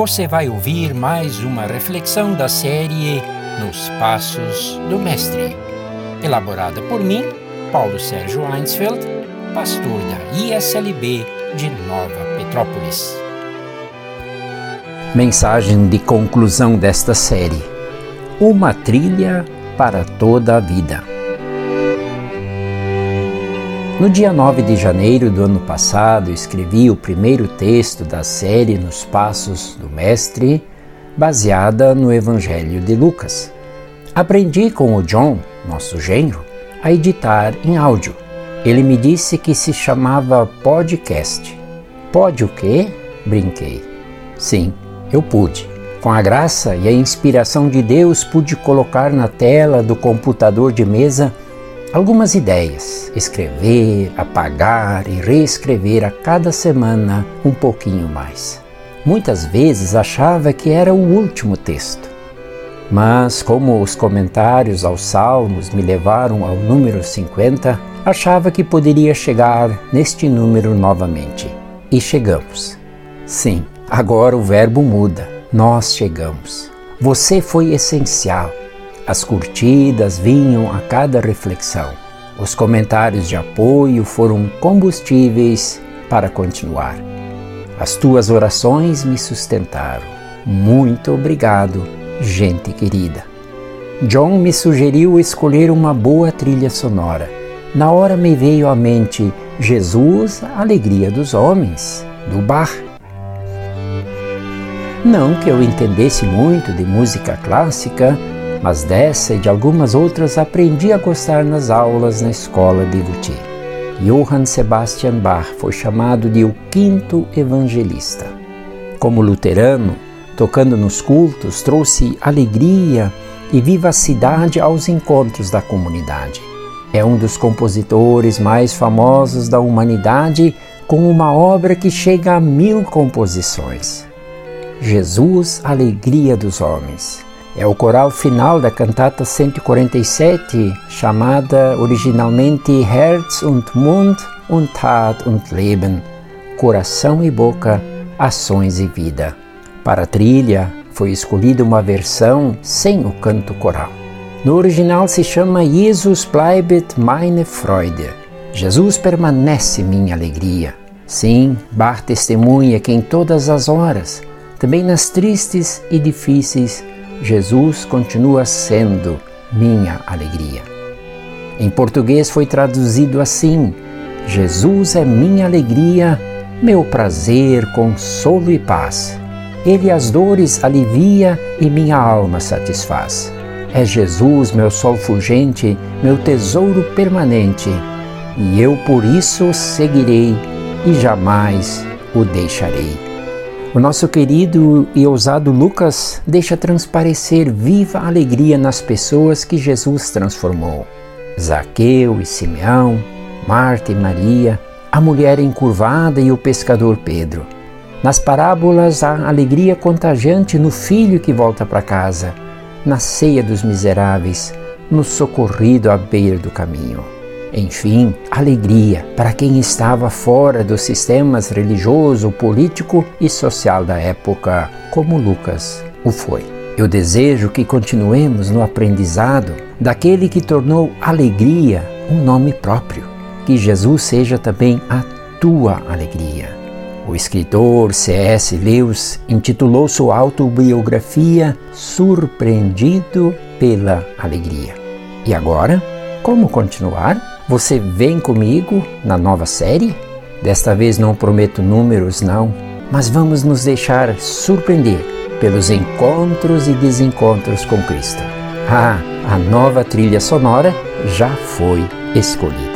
você vai ouvir mais uma reflexão da série Nos Passos do Mestre, elaborada por mim, Paulo Sérgio Einsfeld, pastor da ISLB de Nova Petrópolis. Mensagem de conclusão desta série: Uma trilha para toda a vida. No dia 9 de janeiro do ano passado, escrevi o primeiro texto da série Nos Passos do Mestre, baseada no Evangelho de Lucas. Aprendi com o John, nosso genro, a editar em áudio. Ele me disse que se chamava podcast. Pode o quê? Brinquei. Sim, eu pude. Com a graça e a inspiração de Deus, pude colocar na tela do computador de mesa algumas ideias, escrever, apagar e reescrever a cada semana um pouquinho mais. Muitas vezes achava que era o último texto, mas como os comentários aos Salmos me levaram ao número 50, achava que poderia chegar neste número novamente. E chegamos. Sim, agora o verbo muda. Nós chegamos. Você foi essencial as curtidas vinham a cada reflexão. Os comentários de apoio foram combustíveis para continuar. As tuas orações me sustentaram. Muito obrigado, gente querida. John me sugeriu escolher uma boa trilha sonora. Na hora me veio à mente Jesus, alegria dos homens, do bar. Não que eu entendesse muito de música clássica, mas dessa e de algumas outras aprendi a gostar nas aulas na escola de Vuti. Johann Sebastian Bach foi chamado de o quinto evangelista. Como luterano, tocando nos cultos, trouxe alegria e vivacidade aos encontros da comunidade. É um dos compositores mais famosos da humanidade, com uma obra que chega a mil composições. Jesus, alegria dos homens. É o coral final da cantata 147, chamada originalmente Herz und Mund und Tat und Leben, Coração e Boca, Ações e Vida. Para a trilha, foi escolhida uma versão sem o canto coral. No original se chama Jesus bleibet meine Freude. Jesus permanece minha alegria. Sim, Bach testemunha que em todas as horas, também nas tristes e difíceis, Jesus continua sendo minha alegria. Em português foi traduzido assim: Jesus é minha alegria, meu prazer, consolo e paz. Ele as dores alivia e minha alma satisfaz. É Jesus, meu sol fulgente, meu tesouro permanente, e eu por isso seguirei e jamais o deixarei. O nosso querido e ousado Lucas deixa transparecer viva alegria nas pessoas que Jesus transformou. Zaqueu e Simeão, Marta e Maria, a mulher encurvada e o pescador Pedro. Nas parábolas há alegria contagiante no filho que volta para casa, na ceia dos miseráveis, no socorrido à beira do caminho. Enfim, alegria para quem estava fora dos sistemas religioso, político e social da época, como Lucas o foi. Eu desejo que continuemos no aprendizado daquele que tornou alegria um nome próprio. Que Jesus seja também a tua alegria. O escritor C.S. Lewis intitulou sua autobiografia Surpreendido pela Alegria. E agora, como continuar? Você vem comigo na nova série? Desta vez não prometo números, não, mas vamos nos deixar surpreender pelos encontros e desencontros com Cristo. Ah, a nova trilha sonora já foi escolhida.